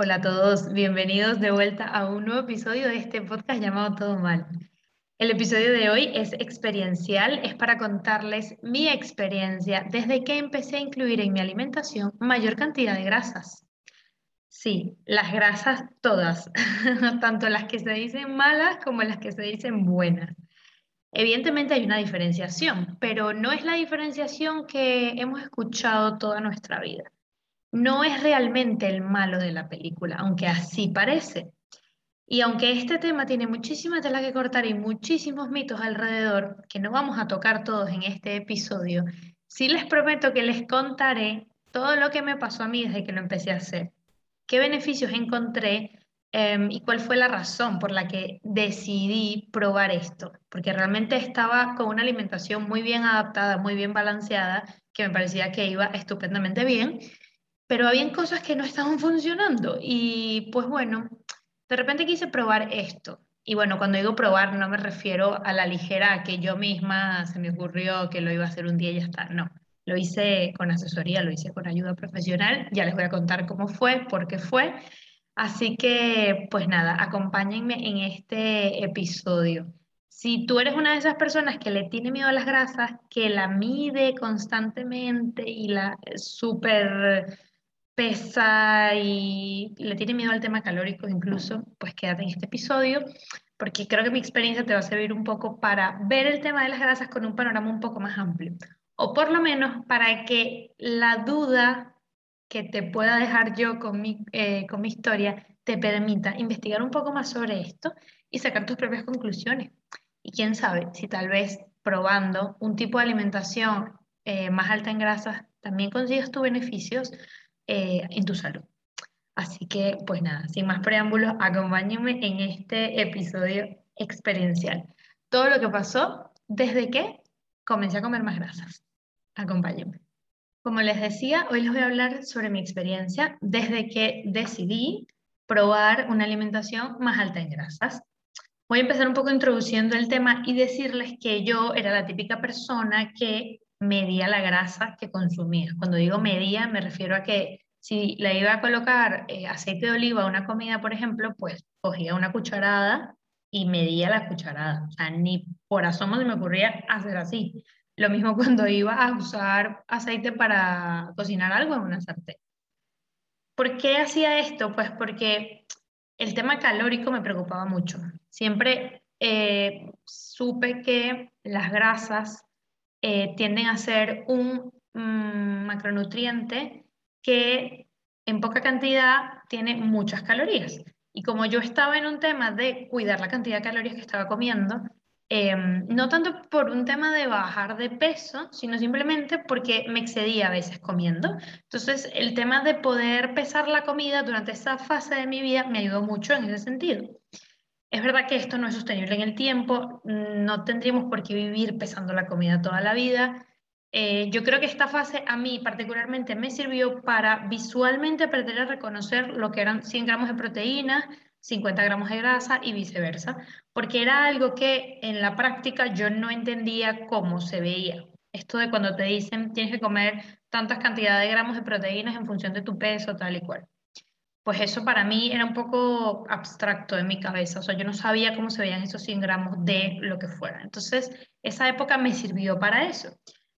Hola a todos, bienvenidos de vuelta a un nuevo episodio de este podcast llamado Todo Mal. El episodio de hoy es experiencial, es para contarles mi experiencia desde que empecé a incluir en mi alimentación mayor cantidad de grasas. Sí, las grasas todas, tanto las que se dicen malas como las que se dicen buenas. Evidentemente hay una diferenciación, pero no es la diferenciación que hemos escuchado toda nuestra vida no es realmente el malo de la película, aunque así parece. Y aunque este tema tiene muchísima tela que cortar y muchísimos mitos alrededor, que no vamos a tocar todos en este episodio, sí les prometo que les contaré todo lo que me pasó a mí desde que lo empecé a hacer, qué beneficios encontré em, y cuál fue la razón por la que decidí probar esto, porque realmente estaba con una alimentación muy bien adaptada, muy bien balanceada, que me parecía que iba estupendamente bien pero habían cosas que no estaban funcionando y pues bueno, de repente quise probar esto. Y bueno, cuando digo probar no me refiero a la ligera que yo misma se me ocurrió que lo iba a hacer un día y ya está, no. Lo hice con asesoría, lo hice con ayuda profesional, ya les voy a contar cómo fue, por qué fue. Así que, pues nada, acompáñenme en este episodio. Si tú eres una de esas personas que le tiene miedo a las grasas, que la mide constantemente y la súper pesa y le tiene miedo al tema calórico incluso, pues quédate en este episodio porque creo que mi experiencia te va a servir un poco para ver el tema de las grasas con un panorama un poco más amplio. O por lo menos para que la duda que te pueda dejar yo con mi, eh, con mi historia te permita investigar un poco más sobre esto y sacar tus propias conclusiones. Y quién sabe si tal vez probando un tipo de alimentación eh, más alta en grasas también consigues tus beneficios eh, en tu salud. Así que, pues nada, sin más preámbulos, acompáñenme en este episodio experiencial. Todo lo que pasó desde que comencé a comer más grasas. Acompáñenme. Como les decía, hoy les voy a hablar sobre mi experiencia desde que decidí probar una alimentación más alta en grasas. Voy a empezar un poco introduciendo el tema y decirles que yo era la típica persona que medía la grasa que consumía. Cuando digo medía, me refiero a que si le iba a colocar eh, aceite de oliva a una comida, por ejemplo, pues cogía una cucharada y medía la cucharada. O sea, ni por asomo se me ocurría hacer así. Lo mismo cuando iba a usar aceite para cocinar algo en una sartén. ¿Por qué hacía esto? Pues porque el tema calórico me preocupaba mucho. Siempre eh, supe que las grasas eh, tienden a ser un mm, macronutriente que en poca cantidad tiene muchas calorías. Y como yo estaba en un tema de cuidar la cantidad de calorías que estaba comiendo, em, no tanto por un tema de bajar de peso, sino simplemente porque me excedía a veces comiendo. Entonces, el tema de poder pesar la comida durante esa fase de mi vida me ayudó mucho en ese sentido. Es verdad que esto no es sostenible en el tiempo, no tendríamos por qué vivir pesando la comida toda la vida. Eh, yo creo que esta fase a mí particularmente me sirvió para visualmente aprender a reconocer lo que eran 100 gramos de proteína, 50 gramos de grasa y viceversa, porque era algo que en la práctica yo no entendía cómo se veía. Esto de cuando te dicen tienes que comer tantas cantidades de gramos de proteínas en función de tu peso, tal y cual pues eso para mí era un poco abstracto en mi cabeza, o sea, yo no sabía cómo se veían esos 100 gramos de lo que fuera. Entonces, esa época me sirvió para eso.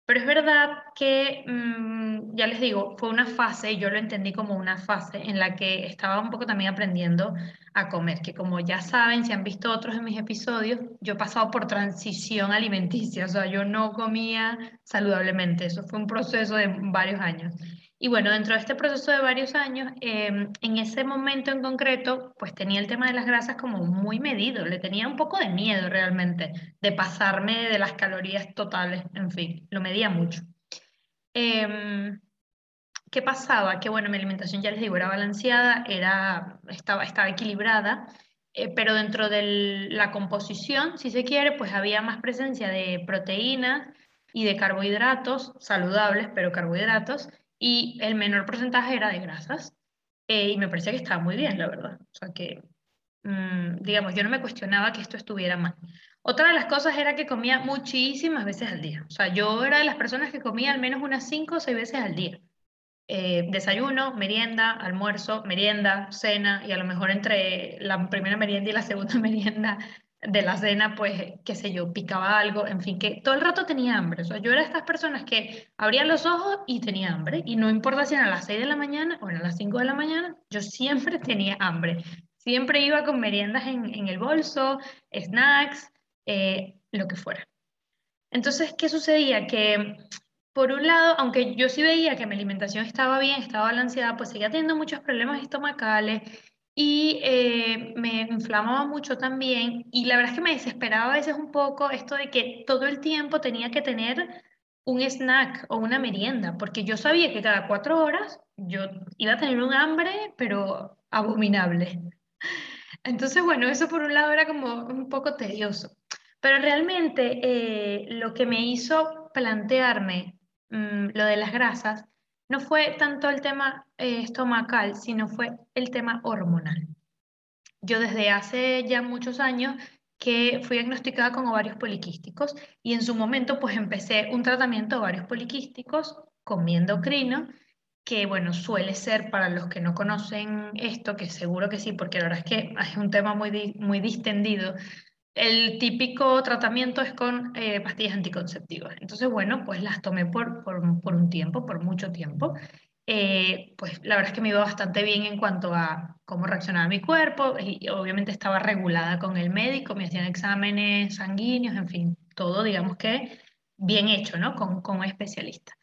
Pero es verdad que, mm, ya les digo, fue una fase, yo lo entendí como una fase en la que estaba un poco también aprendiendo a comer, que como ya saben, si han visto otros de mis episodios, yo he pasado por transición alimenticia, o sea, yo no comía saludablemente, eso fue un proceso de varios años. Y bueno, dentro de este proceso de varios años, em, en ese momento en concreto, pues tenía el tema de las grasas como muy medido, le tenía un poco de miedo realmente de pasarme de las calorías totales, en fin, lo medía mucho. Em, ¿Qué pasaba? Que bueno, mi alimentación ya les digo, era balanceada, era, estaba, estaba equilibrada, eh, pero dentro de la composición, si se quiere, pues había más presencia de proteínas y de carbohidratos saludables, pero carbohidratos, y el menor porcentaje era de grasas. Eh, y me parecía que estaba muy bien, la verdad. O sea que, mm, digamos, yo no me cuestionaba que esto estuviera mal. Otra de las cosas era que comía muchísimas veces al día. O sea, yo era de las personas que comía al menos unas 5 o 6 veces al día. eh, desayuno, merienda, almuerzo, merienda, cena, y a lo mejor entre la primera merienda y la segunda merienda de la cena, pues, qué sé yo, picaba algo, en fin, que todo el rato tenía hambre. O sea, yo era de estas personas que abrían los ojos y tenía hambre, y no importa si eran a las 6 de la mañana o a las 5 de la mañana, yo siempre tenía hambre. Siempre iba con meriendas en, en el bolso, snacks, eh, lo que fuera. Entonces, ¿qué sucedía? Que por un lado, aunque yo sí veía que mi alimentación estaba bien, estaba balanceada, pues seguía teniendo muchos problemas estomacales y eh, me inflamaba mucho también. Y la verdad es que me desesperaba a veces un poco esto de que todo el tiempo tenía que tener un snack o una merienda, porque yo sabía que cada cuatro horas yo iba a tener un hambre, pero abominable. Entonces, bueno, eso por un lado era como un poco tedioso. Pero realmente eh, lo que me hizo plantearme mm, lo de las grasas no fue tanto el tema eh, estomacal, sino fue el tema hormonal. Yo desde hace ya muchos años que fui diagnosticada con ovarios poliquísticos y en su momento pues empecé un tratamiento de ovarios poliquísticos con mi endocrino, que bueno, suele ser para los que no conocen esto, que seguro que sí, porque la verdad es que es un tema muy, muy distendido, el típico tratamiento es con eh, pastillas anticonceptivas. Entonces, bueno, pues las tomé por, un tiempo, por mucho tiempo. Eh, pues la verdad es que me iba bastante bien en cuanto a cómo reaccionaba mi cuerpo y obviamente estaba regulada con el médico, me hacían exámenes sanguíneos, en fin, todo digamos que bien hecho, ¿no? Con, con un especialista.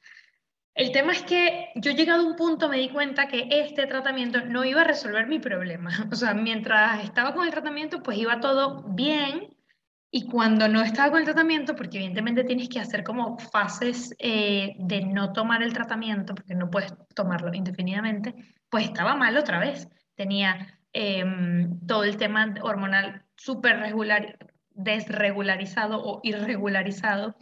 El tema es que yo llegado a un punto me di cuenta que este tratamiento no iba a resolver mi problema. O sea, mientras estaba con el tratamiento, pues iba todo bien. Y cuando no estaba con el tratamiento, porque evidentemente tienes que hacer como fases eh, de no tomar el tratamiento, porque no puedes tomarlo indefinidamente, pues estaba mal otra vez. Tenía em, todo el tema hormonal súper regular, desregularizado o irregularizado.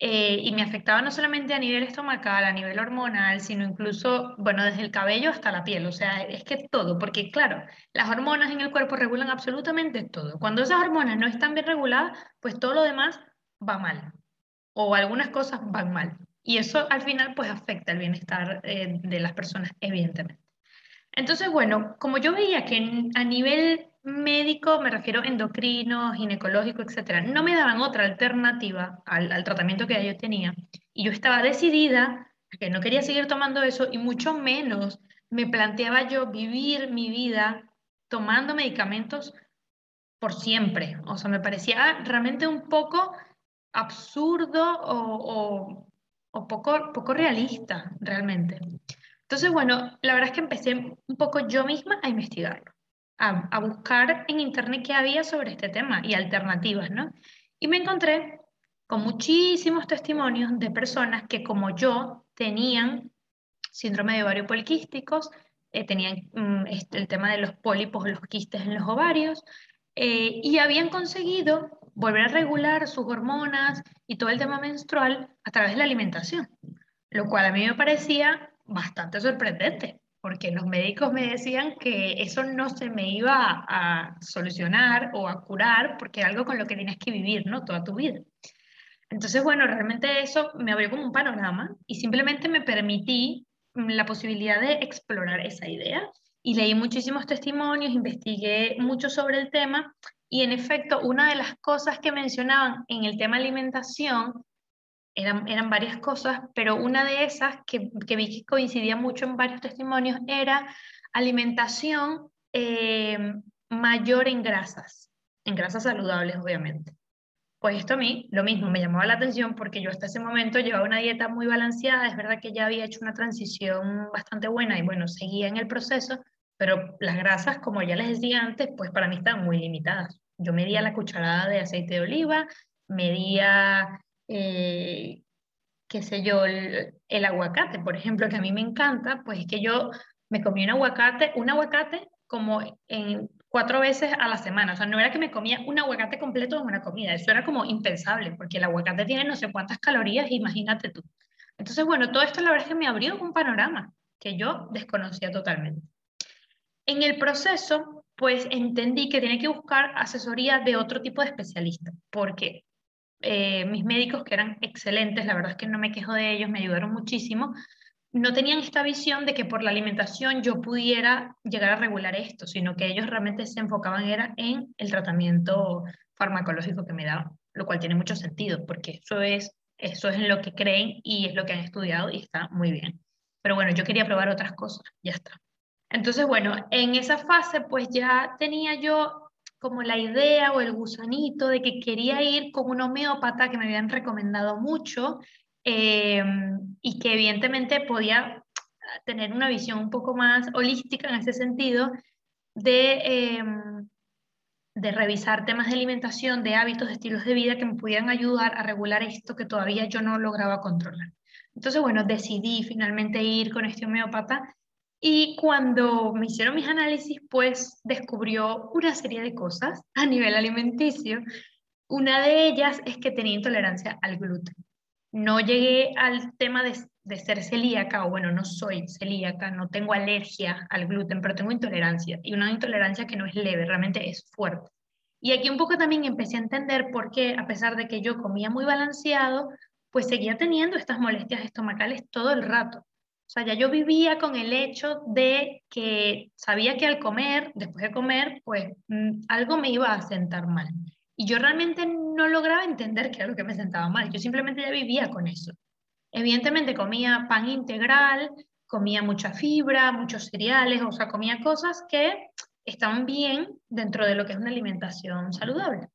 Eh, y me afectaba no solamente a nivel estomacal, a nivel hormonal, sino incluso, bueno, desde el cabello hasta la piel, o sea, es que todo, porque claro, las hormonas en el cuerpo regulan absolutamente todo. Cuando esas hormonas no están bien reguladas, pues todo lo demás va mal, o algunas cosas van mal. Y eso al final pues afecta el bienestar eh, de las personas, evidentemente. Entonces, bueno, como yo veía que a nivel médico, me refiero endocrino, ginecológico, etcétera, no me daban otra alternativa al, tratamiento que yo tenía. Y yo estaba decidida a que no quería seguir tomando eso y mucho menos me planteaba yo vivir mi vida tomando medicamentos por siempre. O sea, me parecía realmente un poco absurdo o, o poco, poco realista, realmente. Entonces, bueno, la verdad es que empecé un poco yo misma a investigarlo a, buscar en internet qué había sobre este tema y alternativas, ¿no? Y me encontré con muchísimos testimonios de personas que como yo tenían síndrome de ovario poliquísticos, eh, tenían mm, este, el tema de los pólipos, los quistes en los ovarios, eh, y habían conseguido volver a regular sus hormonas y todo el tema menstrual a través de la alimentación, lo cual a mí me parecía bastante sorprendente, porque los médicos me decían que eso no se me iba a, solucionar o a curar, porque era algo con lo que tienes que vivir, ¿no? Toda tu vida. Entonces, bueno, realmente eso me abrió como un panorama y simplemente me permití mm, la posibilidad de explorar esa idea y leí muchísimos testimonios, investigué mucho sobre el tema y en efecto, una de las cosas que mencionaban en el tema alimentación eran, eran varias cosas, pero una de esas que, que vi que coincidía mucho en varios testimonios era alimentación eh, mayor en grasas, en grasas saludables, obviamente. Pues esto a mí, lo mismo, me llamaba la atención porque yo hasta ese momento llevaba una dieta muy balanceada, es verdad que ya había hecho una transición bastante buena y bueno, seguía en el proceso, pero las grasas, como ya les decía antes, pues para mí estaban muy limitadas. Yo medía la cucharada de aceite de oliva, medía eh, qué sé yo, el, aguacate, por ejemplo, que a mí me encanta, pues es que yo me comí un aguacate, un aguacate como en cuatro veces a la semana. O sea, no era que me comía un aguacate completo en una comida, eso era como impensable, porque el aguacate tiene no sé cuántas calorías, imagínate tú. Entonces, bueno, todo esto la verdad es que me abrió un panorama que yo desconocía totalmente. En el proceso, pues entendí que tenía que buscar asesoría de otro tipo de especialista, porque eh, mis médicos, que eran excelentes, la verdad es que no me quejo de ellos, me ayudaron muchísimo, no tenían esta visión de que por la alimentación yo pudiera llegar a regular esto, sino que ellos realmente se enfocaban era en el tratamiento farmacológico que me daban, lo cual tiene mucho sentido, porque eso es, eso es en lo que creen y es lo que han estudiado y está muy bien. Pero bueno, yo quería probar otras cosas, ya está. Entonces, bueno, en esa fase pues ya tenía yo como la idea o el gusanito de que quería ir con un homeópata que me habían recomendado mucho Em, y que evidentemente podía tener una visión un poco más holística en ese sentido de, em, de revisar temas de alimentación, de hábitos, de estilos de vida que me pudieran ayudar a regular esto que todavía yo no lograba controlar. Entonces, bueno, decidí finalmente ir con este homeópata y cuando me hicieron mis análisis, pues descubrió una serie de cosas a nivel alimenticio. Una de ellas es que tenía intolerancia al gluten no llegué al tema de, ser celíaca, o bueno, no soy celíaca, no tengo alergia al gluten, pero tengo intolerancia, y una intolerancia que no es leve, realmente es fuerte. Y aquí un poco también empecé a entender por qué, a pesar de que yo comía muy balanceado, pues seguía teniendo estas molestias estomacales todo el rato. O sea, ya yo vivía con el hecho de que sabía que al comer, después de comer, pues mm, algo me iba a sentar mal. Y yo realmente no lograba entender qué era lo que me sentaba mal. Yo simplemente ya vivía con eso. Evidentemente comía pan integral, comía mucha fibra, muchos cereales, o sea, comía cosas que estaban bien dentro de lo que es una alimentación saludable.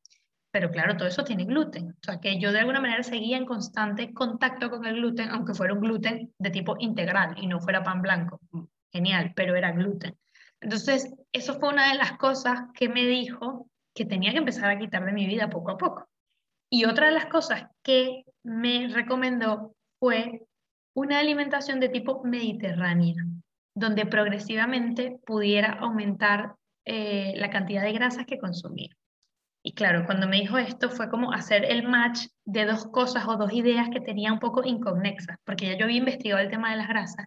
Pero claro, todo eso tiene gluten. O sea, que yo de alguna manera seguía en constante contacto con el gluten, aunque fuera un gluten de tipo integral y no fuera pan blanco. Genial, pero era gluten. Entonces, eso fue una de las cosas que me dijo que tenía que empezar a quitar de mi vida poco a poco. Y otra de las cosas que me recomendó fue una alimentación de tipo mediterránea, donde progresivamente pudiera aumentar eh, la cantidad de grasas que consumía. Y claro, cuando me dijo esto fue como hacer el match de dos cosas o dos ideas que tenía un poco inconexas, porque ya yo había investigado el tema de las grasas,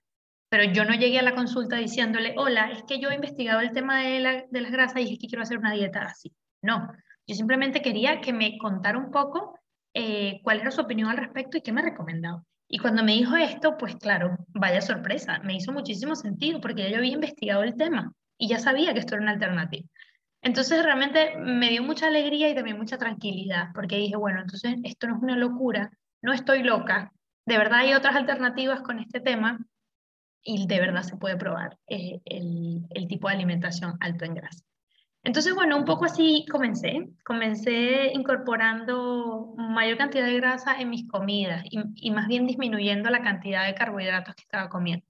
pero yo no llegué a la consulta diciéndole, hola, es que yo he investigado el tema de, las grasas y es que quiero hacer una dieta así. No, yo simplemente quería que me contara un poco eh, cuál era su opinión al respecto y qué me recomendaba. Y cuando me dijo esto, pues claro, vaya sorpresa, me hizo muchísimo sentido porque yo había investigado el tema y ya sabía que esto era una alternativa. Entonces realmente me dio mucha alegría y también mucha tranquilidad porque dije, bueno, entonces esto no es una locura, no estoy loca, de verdad hay otras alternativas con este tema y de verdad se puede probar eh, el, tipo de alimentación alto en grasa. Entonces, bueno, un poco así comencé. Comencé incorporando mayor cantidad de grasa en mis comidas y, más bien disminuyendo la cantidad de carbohidratos que estaba comiendo.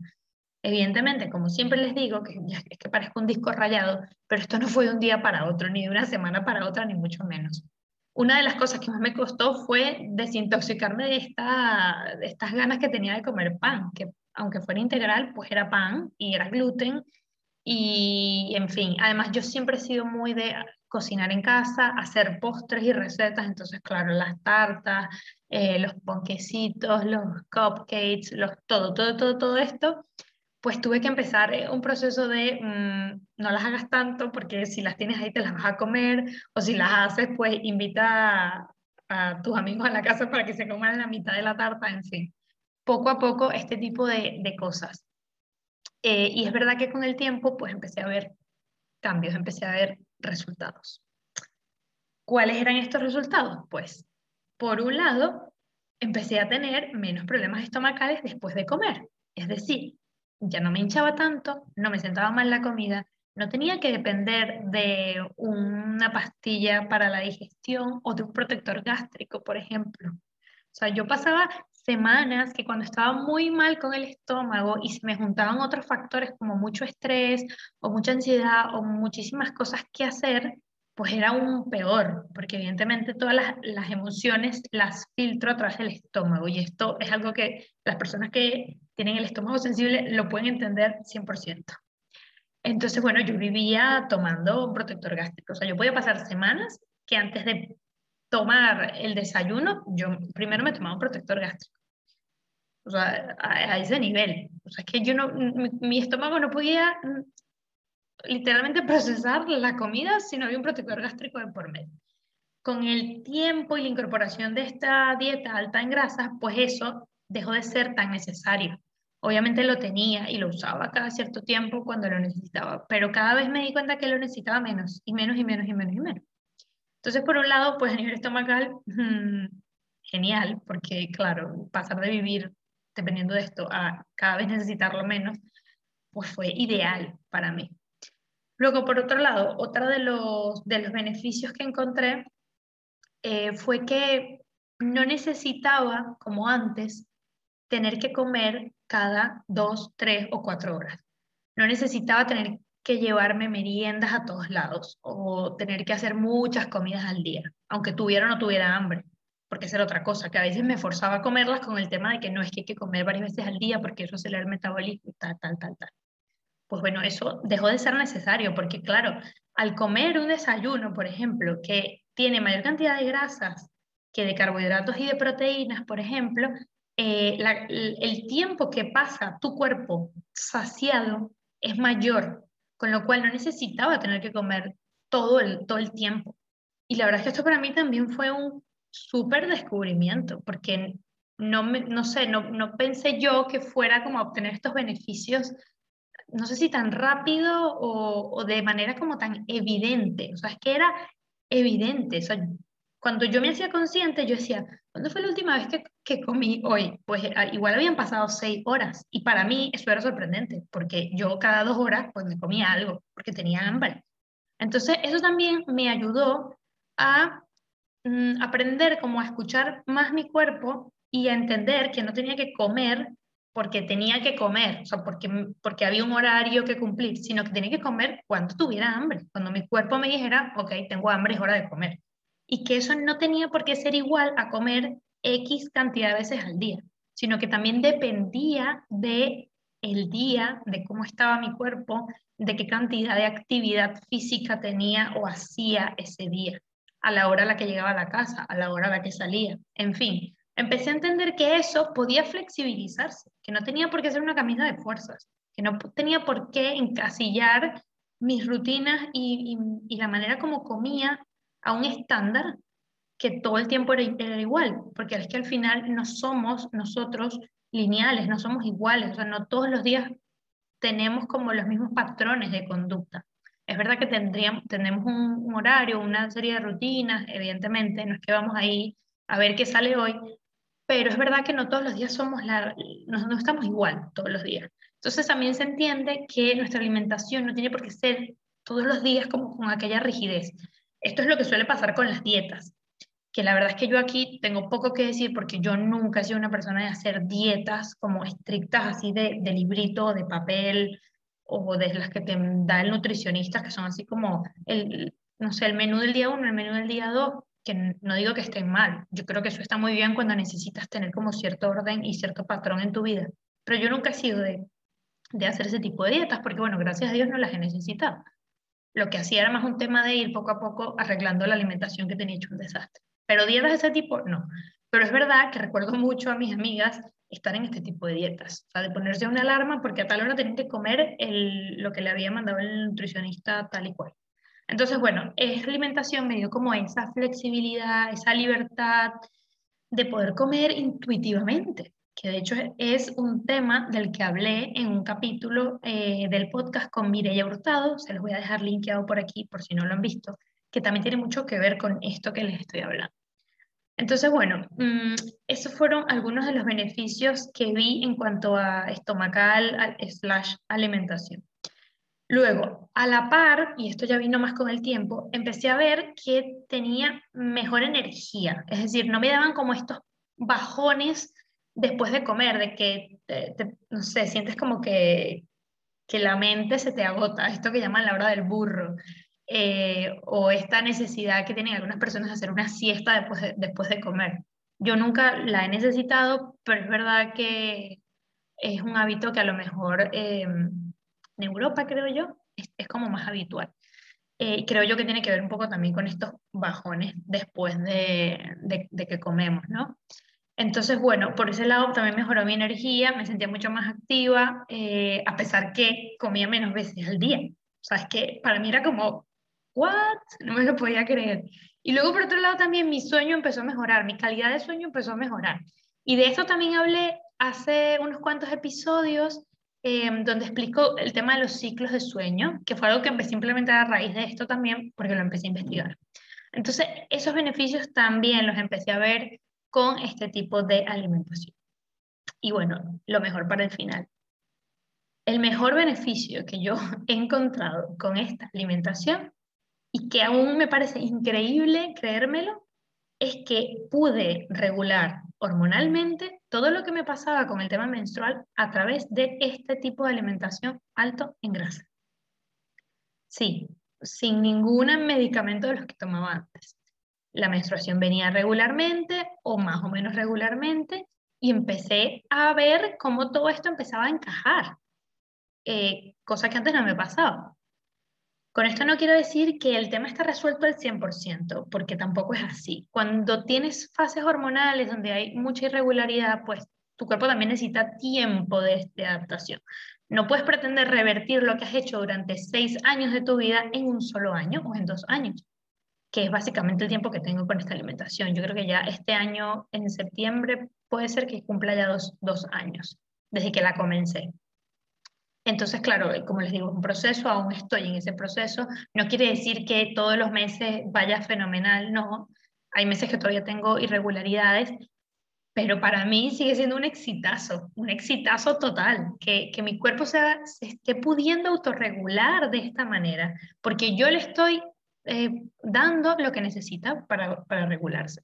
Evidentemente, como siempre les digo, que es que parezco un disco rayado, pero esto no fue de un día para otro, ni de una semana para otra, ni mucho menos. Una de las cosas que más me costó fue desintoxicarme de, esta, de estas ganas que tenía de comer pan, que aunque fuera integral, pues era pan y era gluten y, en fin, además yo siempre he sido muy de cocinar en casa, hacer postres y recetas, entonces, claro, las tartas, eh, los ponquecitos, los cupcakes, los, todo, todo, todo, todo esto, pues tuve que empezar eh, un proceso de mm, no las hagas tanto porque si las tienes ahí te las vas a comer o si las haces pues invita a, tus amigos a la casa para que se coman la mitad de la tarta, en fin. Poco a poco este tipo de, de cosas. Eh, y es verdad que con el tiempo, pues empecé a ver cambios, empecé a ver resultados. ¿Cuáles eran estos resultados? Pues, por un lado, empecé a tener menos problemas estomacales después de comer. Es decir, ya no me hinchaba tanto, no me sentaba mal la comida, no tenía que depender de una pastilla para la digestión o de un protector gástrico, por ejemplo. O sea, yo pasaba semanas que cuando estaba muy mal con el estómago y se me juntaban otros factores como mucho estrés o mucha ansiedad o muchísimas cosas que hacer, pues era un peor, porque evidentemente todas las, emociones las filtro a través del estómago y esto es algo que las personas que tienen el estómago sensible lo pueden entender 100%. Entonces, bueno, yo vivía tomando un protector gástrico, o sea, yo podía pasar semanas que antes de tomar el desayuno, yo primero me tomaba un protector gástrico. O sea, a, ese nivel. O sea, es que yo no, mi, estómago no podía literalmente procesar la comida si no había un protector gástrico de por medio. Con el tiempo y la incorporación de esta dieta alta en grasas, pues eso dejó de ser tan necesario. Obviamente lo tenía y lo usaba cada cierto tiempo cuando lo necesitaba, pero cada vez me di cuenta que lo necesitaba menos y menos y menos y menos y menos. Entonces, por un lado, pues a nivel estomacal, genial, porque claro, pasar de vivir dependiendo de esto a cada vez necesitarlo menos, pues fue ideal para mí. Luego, por otro lado, otro de los, beneficios que encontré eh, fue que no necesitaba, como antes, tener que comer cada dos, tres o cuatro horas. No necesitaba tener que llevarme meriendas a todos lados o tener que hacer muchas comidas al día, aunque tuviera o no tuviera hambre, porque esa era otra cosa, que a veces me forzaba a comerlas con el tema de que no es que hay que comer varias veces al día porque eso acelera el metabolismo tal, tal, tal, tal. Pues bueno, eso dejó de ser necesario, porque claro, al comer un desayuno, por ejemplo, que tiene mayor cantidad de grasas que de carbohidratos y de proteínas, por ejemplo, eh, el tiempo que pasa tu cuerpo saciado es mayor con lo cual no necesitaba tener que comer todo el, todo el tiempo. Y la verdad es que esto para mí también fue un súper descubrimiento, porque no, me, no sé, no, no pensé yo que fuera como obtener estos beneficios, no sé si tan rápido o, de manera como tan evidente. O sea, es que era evidente. Cuando yo me hacía consciente, yo decía, ¿cuándo fue la última vez que, comí hoy? Pues ah, igual habían pasado seis horas. Y para mí eso era sorprendente, porque yo cada dos horas pues comía algo, porque tenía hambre. Entonces eso también me ayudó a mm, aprender como a escuchar más mi cuerpo y a entender que no tenía que comer porque tenía que comer, o porque, porque había un horario que cumplir, sino que tenía que comer cuando tuviera hambre, cuando mi cuerpo me dijera, ok, tengo hambre, es hora de comer y que eso no tenía por qué ser igual a comer X cantidad de veces al día, sino que también dependía de el día, de cómo estaba mi cuerpo, de qué cantidad de actividad física tenía o hacía ese día, a la hora a la que llegaba a la casa, a la hora a la que salía, en fin. Empecé a entender que eso podía flexibilizarse, que no tenía por qué ser una camisa de fuerzas, que no tenía por qué encasillar mis rutinas y, y, y la manera como comía a un estándar que todo el tiempo era, igual, porque es que al final no somos nosotros lineales, no somos iguales, o sea, no todos los días tenemos como los mismos patrones de conducta. Es verdad que tendríamos, tenemos un, horario, una serie de rutinas, evidentemente, no es que vamos ahí a ver qué sale hoy, pero es verdad que no todos los días somos la, no, estamos igual todos los días. Entonces también se entiende que nuestra alimentación no tiene por qué ser todos los días como con aquella rigidez. Esto es lo que suele pasar con las dietas, que la verdad es que yo aquí tengo poco que decir porque yo nunca he sido una persona de hacer dietas como estrictas así de, de librito, de papel o de las que te da el nutricionista, que son así como el, no sé, el menú del día uno, el menú del día dos, que no digo que estén mal, yo creo que eso está muy bien cuando necesitas tener como cierto orden y cierto patrón en tu vida, pero yo nunca he sido de, de hacer ese tipo de dietas porque, bueno, gracias a Dios no las he necesitado. Lo que hacía era más un tema de ir poco a poco arreglando la alimentación que tenía hecho un desastre. Pero dietas de ese tipo, no. Pero es verdad que recuerdo mucho a mis amigas estar en este tipo de dietas, o sea, de ponerse una alarma porque a tal hora tenían que comer el, lo que le había mandado el nutricionista tal y cual. Entonces, bueno, esa alimentación me dio como esa flexibilidad, esa libertad de poder comer intuitivamente que de hecho es un tema del que hablé en un capítulo eh, del podcast con Mireya Hurtado, se los voy a dejar linkeado por aquí por si no lo han visto, que también tiene mucho que ver con esto que les estoy hablando. Entonces, bueno, mmm, esos fueron algunos de los beneficios que vi en cuanto a estomacal slash alimentación. Luego, a la par, y esto ya vino más con el tiempo, empecé a ver que tenía mejor energía, es decir, no me daban como estos bajones después de comer, de que, no sé, sientes como que, que la mente se te agota, esto que llaman la hora del burro, eh, o esta necesidad que tienen algunas personas de hacer una siesta después de, después de comer. Yo nunca la he necesitado, pero es verdad que es un hábito que a lo mejor eh, en Europa, creo yo, es, es como más habitual. Eh, creo yo que tiene que ver un poco también con estos bajones después de, de, que comemos, ¿no? Entonces, bueno, por ese lado también mejoró mi energía, me sentía mucho más activa, eh, a pesar que comía menos veces al día. O sea, es que para mí era como, ¿what? No me lo podía creer. Y luego, por otro lado, también mi sueño empezó a mejorar, mi calidad de sueño empezó a mejorar. Y de esto también hablé hace unos cuantos episodios em, donde explico el tema de los ciclos de sueño, que fue algo que empecé a implementar a raíz de esto también porque lo empecé a investigar. Entonces, esos beneficios también los empecé a ver con este tipo de alimentación. Y bueno, lo mejor para el final. El mejor beneficio que yo he encontrado con esta alimentación y que aún me parece increíble creérmelo, es que pude regular hormonalmente todo lo que me pasaba con el tema menstrual a través de este tipo de alimentación alto en grasa. Sí, sin ningún medicamento de los que tomaba antes. La menstruación venía regularmente o más o menos regularmente y empecé a ver cómo todo esto empezaba a encajar, eh, cosa que antes no me pasaba. Con esto no quiero decir que el tema está resuelto al 100%, porque tampoco es así. Cuando tienes fases hormonales donde hay mucha irregularidad, pues tu cuerpo también necesita tiempo de, adaptación. No puedes pretender revertir lo que has hecho durante seis años de tu vida en un solo año o en dos años, que es básicamente el tiempo que tengo con esta alimentación. Yo creo que ya este año, en septiembre, puede ser que cumpla ya dos, dos años desde que la comencé. Entonces, claro, como les digo, es un proceso, aún estoy en ese proceso. No quiere decir que todos los meses vaya fenomenal, no. Hay meses que todavía tengo irregularidades, pero para mí sigue siendo un exitazo, un exitazo total, que, que mi cuerpo se, esté pudiendo autorregular de esta manera, porque yo le estoy eh, dando lo que necesita para, para, regularse.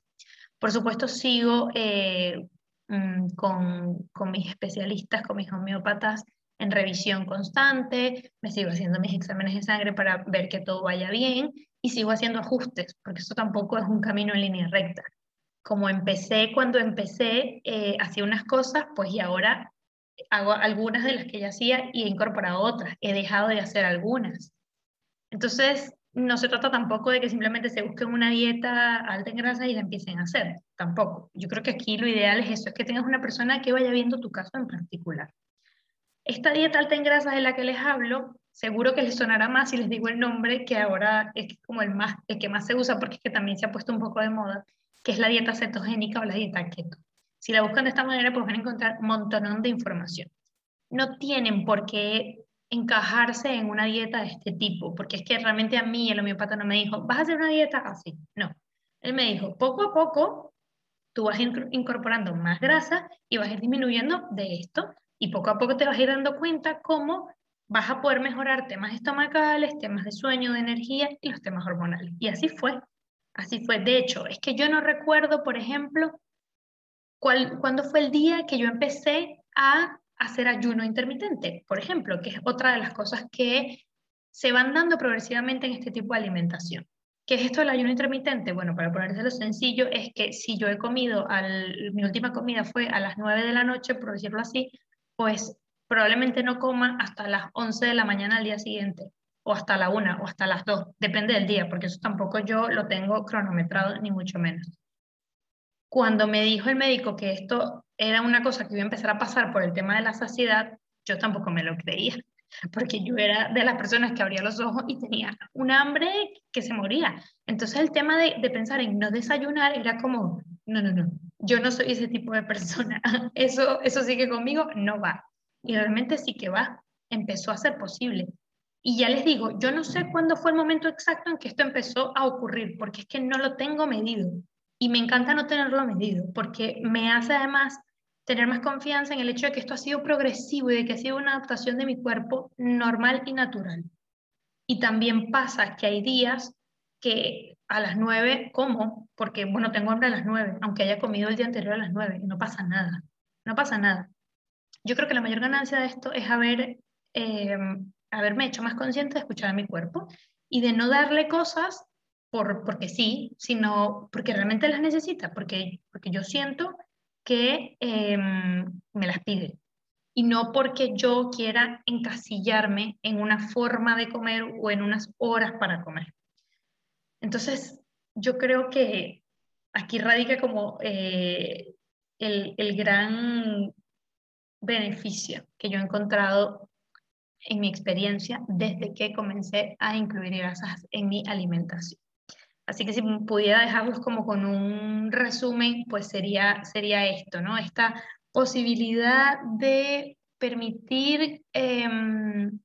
Por supuesto, sigo eh, mm, con, con mis especialistas, con mis homeópatas, en revisión constante, me sigo haciendo mis exámenes de sangre para ver que todo vaya bien y sigo haciendo ajustes, porque eso tampoco es un camino en línea recta como empecé cuando empecé, eh, hacía unas cosas, pues y ahora hago algunas de las que ya hacía y he incorporado otras. He dejado de hacer algunas. Entonces, no se trata tampoco de que simplemente se busquen una dieta alta en grasa y la empiecen a hacer. Tampoco. Yo creo que aquí lo ideal es eso, es que tengas una persona que vaya viendo tu caso en particular. Esta dieta alta en grasa de la que les hablo, seguro que les sonará más si les digo el nombre, que ahora es como el, más, el que más se usa porque es que también se ha puesto un poco de moda, que es la dieta cetogénica o la dieta keto. Si la buscan de esta manera, pues van a encontrar un montón de información. No tienen por qué encajarse en una dieta de este tipo, porque es que realmente a mí el homeopata no me dijo, vas a hacer una dieta así. No. Él me dijo, poco a poco, tú vas incorporando más grasa y vas a ir disminuyendo de esto, y poco a poco te vas a ir dando cuenta cómo vas a poder mejorar temas estomacales, temas de sueño, de energía y los temas hormonales. Y así fue. Así fue. De hecho, es que yo no recuerdo, por ejemplo, cuál, cuándo fue el día que yo empecé a hacer ayuno intermitente, por ejemplo, que es otra de las cosas que se van dando progresivamente en este tipo de alimentación. ¿Qué es esto del ayuno intermitente? Bueno, para ponérselo sencillo, es que si yo he comido, al, mi última comida fue a las 9 de la noche, por decirlo así, pues probablemente no coma hasta las 11 de la mañana al día siguiente o hasta la una o hasta las dos, depende del día, porque eso tampoco yo lo tengo cronometrado, ni mucho menos. Cuando me dijo el médico que esto era una cosa que iba a empezar a pasar por el tema de la saciedad, yo tampoco me lo creía, porque yo era de las personas que abría los ojos y tenía un hambre que se moría. Entonces el tema de, de pensar en no desayunar era como, no, no, no, yo no soy ese tipo de persona, eso, eso sí que conmigo no va. Y realmente sí que va, empezó a ser posible. Y ya les digo, yo no sé cuándo fue el momento exacto en que esto empezó a ocurrir, porque es que no lo tengo medido. Y me encanta no tenerlo medido, porque me hace además tener más confianza en el hecho de que esto ha sido progresivo y de que ha sido una adaptación de mi cuerpo normal y natural. Y también pasa que hay días que a las 9 como, porque bueno, tengo hambre a las 9, aunque haya comido el día anterior a las 9, y no pasa nada, no pasa nada. Yo creo que la mayor ganancia de esto es haber eh, haberme hecho más consciente de escuchar a mi cuerpo y de no darle cosas por, porque sí, sino porque realmente las necesita, porque, porque yo siento que em, me las pide y no porque yo quiera encasillarme en una forma de comer o en unas horas para comer. Entonces, yo creo que aquí radica como eh, el, el gran beneficio que yo he encontrado en mi experiencia desde que comencé a incluir grasas en mi alimentación. Así que si pudiera dejarlos como con un resumen, pues sería, sería esto, ¿no? Esta posibilidad de permitir em,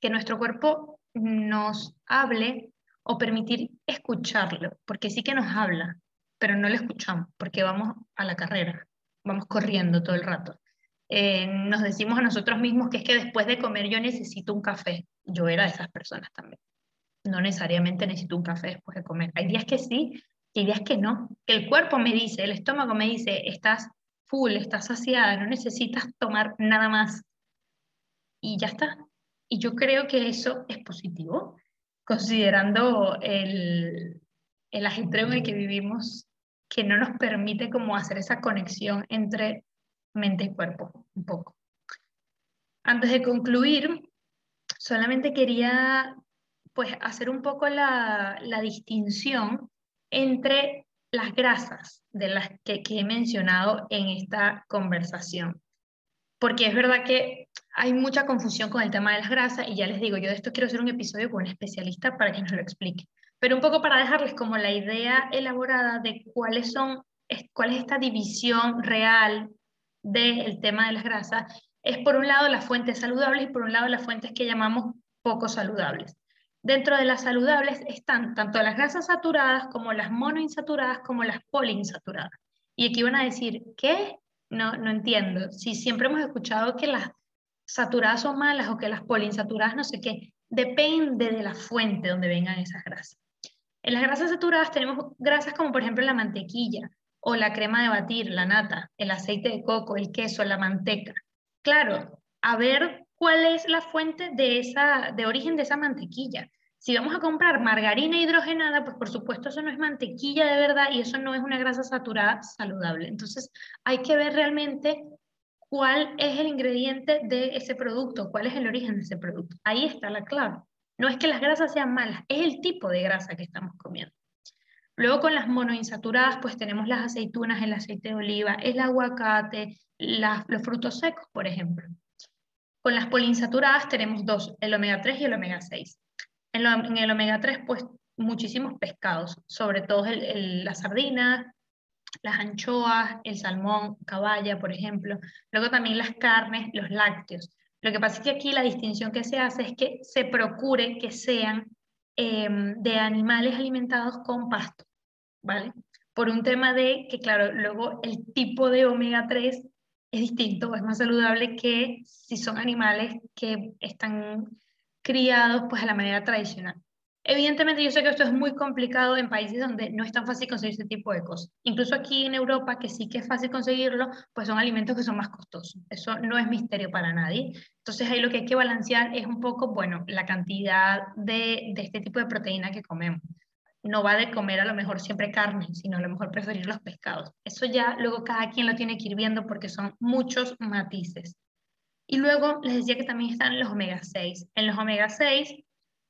que nuestro cuerpo nos hable o permitir escucharlo, porque sí que nos habla, pero no lo escuchamos, porque vamos a la carrera, vamos corriendo todo el rato. Eh, nos decimos a nosotros mismos que es que después de comer yo necesito un café. Yo era de esas personas también. No necesariamente necesito un café después de comer. Hay días que sí, y hay días que no. Que el cuerpo me dice, el estómago me dice, estás full, estás saciada, no necesitas tomar nada más. Y ya está. Y yo creo que eso es positivo, considerando el, el ajetreo en el que vivimos, que no nos permite como hacer esa conexión entre mente y cuerpo, un poco. Antes de concluir, solamente quería pues hacer un poco la, distinción entre las grasas de las que, he mencionado en esta conversación. Porque es verdad que hay mucha confusión con el tema de las grasas y ya les digo, yo de esto quiero hacer un episodio con un especialista para que nos lo explique. Pero un poco para dejarles como la idea elaborada de cuáles son, cuál es esta división real del tema de las grasas, es por un lado las fuentes saludables y por un lado las fuentes que llamamos poco saludables. Dentro de las saludables están tanto las grasas saturadas como las monoinsaturadas como las poliinsaturadas. Y aquí van a decir, ¿qué? No, no entiendo. Si siempre hemos escuchado que las saturadas son malas o que las poliinsaturadas no sé qué, depende de la fuente donde vengan esas grasas. En las grasas saturadas tenemos grasas como por ejemplo la mantequilla o la crema de batir, la nata, el aceite de coco, el queso, la manteca. Claro, a ver cuál es la fuente de, esa, de origen de esa mantequilla. Si vamos a comprar margarina hidrogenada, pues por supuesto eso no es mantequilla de verdad y eso no es una grasa saturada saludable. Entonces hay que ver realmente cuál es el ingrediente de ese producto, cuál es el origen de ese producto. Ahí está la clave. No es que las grasas sean malas, es el tipo de grasa que estamos comiendo. Luego con las monoinsaturadas, pues tenemos las aceitunas, el aceite de oliva, el aguacate, los frutos secos, por ejemplo. Con las poliinsaturadas tenemos dos, el omega 3 y el omega 6. En, el omega 3, pues muchísimos pescados, sobre todo las sardinas, las anchoas, el salmón, caballa, por ejemplo. Luego también las carnes, los lácteos. Lo que pasa es que aquí la distinción que se hace es que se procure que sean em, de animales alimentados con pasto, ¿vale? Por un tema de que, claro, luego el tipo de omega 3 es distinto, es más saludable que si son animales que están criados pues a la manera tradicional. Evidentemente yo sé que esto es muy complicado en países donde no es tan fácil conseguir este tipo de cosas. Incluso aquí en Europa, que sí que es fácil conseguirlo, pues son alimentos que son más costosos. Eso no es misterio para nadie. Entonces ahí lo que hay que balancear es un poco, bueno, la cantidad de, de este tipo de proteína que comemos. No va de comer a lo mejor siempre carne, sino a lo mejor preferir los pescados. Eso ya luego cada quien lo tiene que ir viendo porque son muchos matices. Y luego les decía que también están los omega 6. En los omega 6,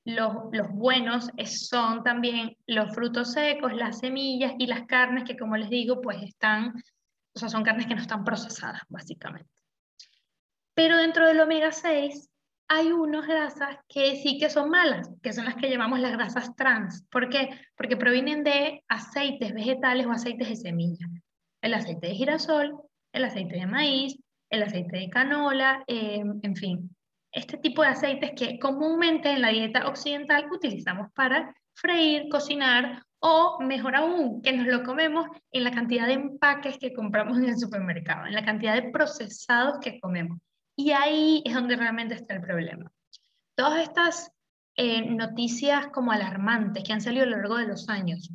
los, los buenos son también los frutos secos, las semillas y las carnes que, como les digo, pues están, o sea, son carnes que no están procesadas, básicamente. Pero dentro del omega 6 hay unas grasas que sí que son malas, que son las que llamamos las grasas trans. ¿Por qué? Porque provienen de aceites vegetales o aceites de semilla. El aceite de girasol, el aceite de maíz, el aceite de canola, eh, en fin, este tipo de aceites que comúnmente en la dieta occidental utilizamos para freír, cocinar o mejor aún, que nos lo comemos en la cantidad de empaques que compramos en el supermercado, en la cantidad de procesados que comemos. Y ahí es donde realmente está el problema. Todas estas eh, noticias como alarmantes que han salido a lo largo de los años,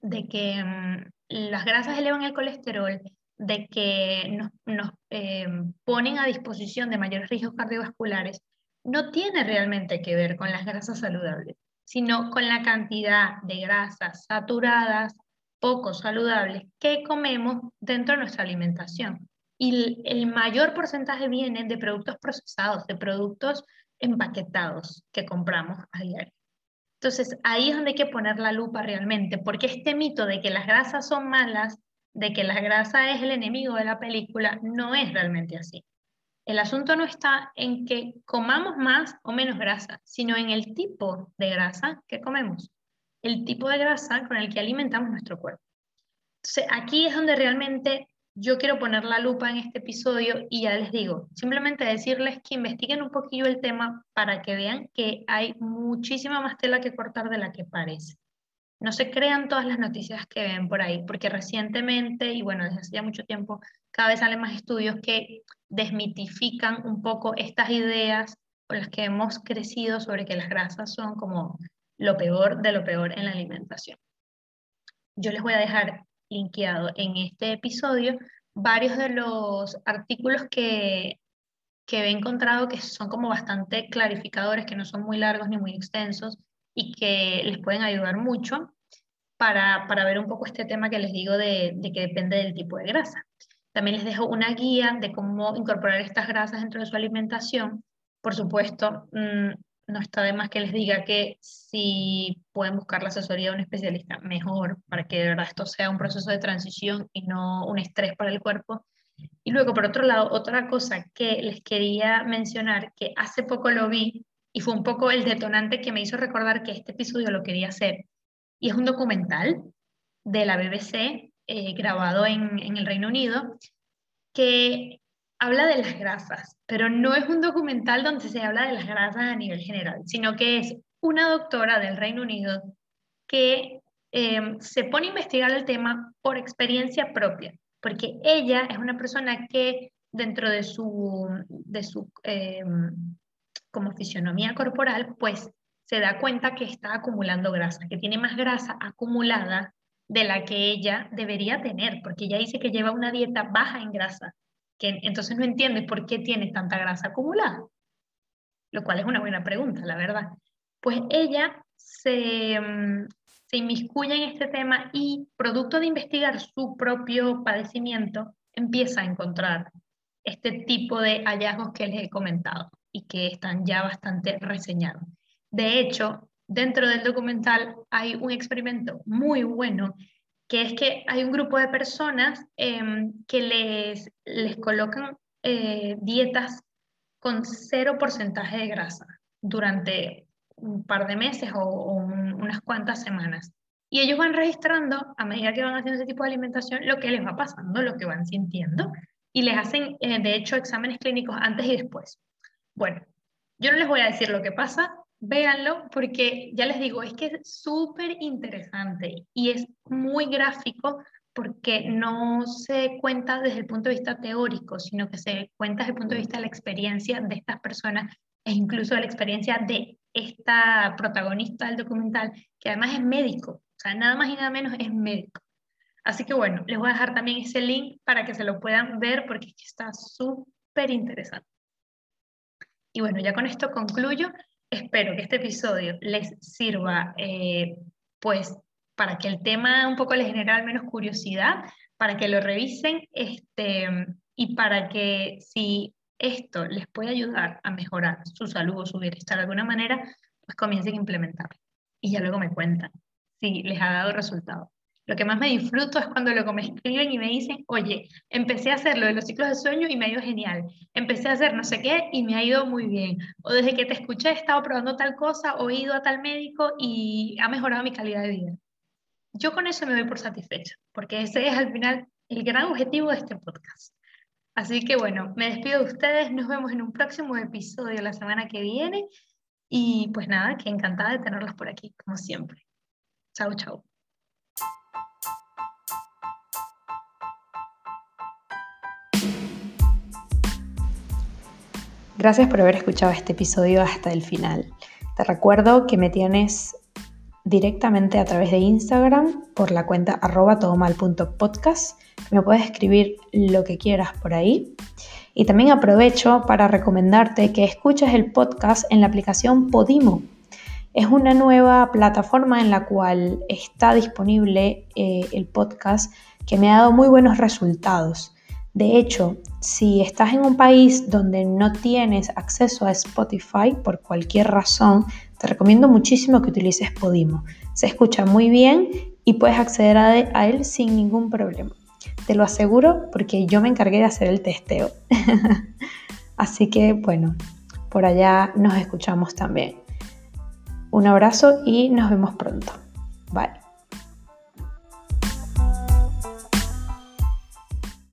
de que mm, las grasas elevan el colesterol, de que nos, eh, ponen a disposición de mayores riesgos cardiovasculares no tiene realmente que ver con las grasas saludables, sino con la cantidad de grasas saturadas, poco saludables, que comemos dentro de nuestra alimentación. Y el, mayor porcentaje viene de productos procesados, de productos empaquetados que compramos a diario. Entonces, ahí es donde hay que poner la lupa realmente, porque este mito de que las grasas son malas de que la grasa es el enemigo de la película no es realmente así. El asunto no está en que comamos más o menos grasa, sino en el tipo de grasa que comemos. el tipo de grasa con el que alimentamos nuestro cuerpo. Entonces, aquí es donde realmente yo quiero poner la lupa en este episodio y ya les digo, simplemente decirles que investiguen un poquillo el tema para que vean que hay muchísima más tela que cortar de la que parece. No se crean todas las noticias que ven por ahí, porque recientemente, y bueno, desde hace ya mucho tiempo, cada vez salen más estudios que desmitifican un poco estas ideas con las que hemos crecido sobre que las grasas son como lo peor de lo peor en la alimentación. Yo les voy a dejar linkeado en este episodio varios de los artículos que, que he encontrado que son como bastante clarificadores, que no son muy largos ni muy extensos y que les pueden ayudar mucho para, para ver un poco este tema que les digo de, que depende del tipo de grasa. También les dejo una guía de cómo incorporar estas grasas dentro de su alimentación. Por supuesto, mm, no está de más que les diga que si pueden buscar la asesoría de un especialista, mejor, para que de verdad esto sea un proceso de transición y no un estrés para el cuerpo. Y luego, por otro lado, otra cosa que les quería mencionar, que hace poco lo vi y fue un poco el detonante que me hizo recordar que este episodio lo quería hacer, y es un documental de la BBC eh, grabado en, en el Reino Unido, que habla de las grasas, pero no es un documental donde se habla de las grasas a nivel general, sino que es una doctora del Reino Unido que em, se pone a investigar el tema por experiencia propia, porque ella es una persona que dentro de su, de su em, como fisionomía corporal, pues se da cuenta que está acumulando grasa, que tiene más grasa acumulada de la que ella debería tener, porque ella dice que lleva una dieta baja en grasa que entonces no entiende por qué tiene tanta grasa acumulada, lo cual es una buena pregunta, la verdad. Pues ella se, mm, se inmiscuye en este tema y, producto de investigar su propio padecimiento, empieza a encontrar este tipo de hallazgos que les he comentado y que están ya bastante reseñados. De hecho, dentro del documental hay un experimento muy bueno que es que hay un grupo de personas em, que les, les colocan eh, dietas con cero porcentaje de grasa durante un par de meses o, unas cuantas semanas. Y ellos van registrando, a medida que van haciendo ese tipo de alimentación, lo que les va pasando, lo que van sintiendo, y les hacen, eh, de hecho, exámenes clínicos antes y después. Bueno, yo no les voy a decir lo que pasa, véanlo porque ya les digo, es que es súper interesante y es muy gráfico porque no se cuenta desde el punto de vista teórico, sino que se cuenta desde el punto de vista de la experiencia de estas personas e incluso de la experiencia de esta protagonista del documental, que además es médico, o sea, nada más y nada menos es médico. Así que bueno, les voy a dejar también ese link para que se lo puedan ver porque está súper interesante. Y bueno, ya con esto concluyo espero que este episodio les sirva eh, pues para que el tema un poco les genere al menos curiosidad, para que lo revisen este, y para que si esto les puede ayudar a mejorar su salud o su bienestar de alguna manera, pues comiencen a implementarlo. Y ya luego me cuentan si les ha dado resultado. Lo que más me disfruto es cuando luego me escriben y me dicen, oye, empecé a hacer lo de los ciclos de sueño y me ha ido genial. Empecé a hacer no sé qué y me ha ido muy bien. O desde que te escuché he estado probando tal cosa o he ido a tal médico y ha mejorado mi calidad de vida. Yo con eso me doy por satisfecha, porque ese es al final el gran objetivo de este podcast. Así que bueno, me despido de ustedes, nos vemos en un próximo episodio la semana que viene y pues nada, que encantada de tenerlos por aquí, como siempre. Chao, chao. Gracias por haber escuchado este episodio hasta el final. Te recuerdo que me tienes directamente a través de Instagram por la cuenta arroba todomal.podcast. Me puedes escribir lo que quieras por ahí. Y también aprovecho para recomendarte que escuches el podcast en la aplicación Podimo. Es una nueva plataforma en la cual está disponible eh, el podcast que me ha dado muy buenos resultados. De hecho, si estás en un país donde no tienes acceso a Spotify por cualquier razón, te recomiendo muchísimo que utilices Podimo. Se escucha muy bien y puedes acceder a él sin ningún problema. Te lo aseguro porque yo me encargué de hacer el testeo. Así que bueno, por allá nos escuchamos también. Un abrazo y nos vemos pronto. Bye.